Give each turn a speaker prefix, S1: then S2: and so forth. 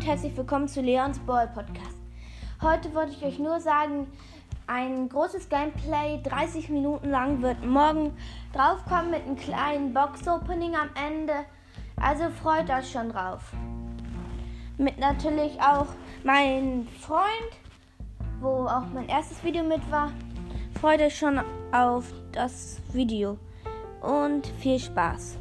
S1: und herzlich willkommen zu Leons Ball Podcast. Heute wollte ich euch nur sagen, ein großes Gameplay, 30 Minuten lang, wird morgen draufkommen mit einem kleinen Box-Opening am Ende. Also freut euch schon drauf. Mit natürlich auch mein Freund, wo auch mein erstes Video mit war. Freut euch schon auf das Video und viel Spaß.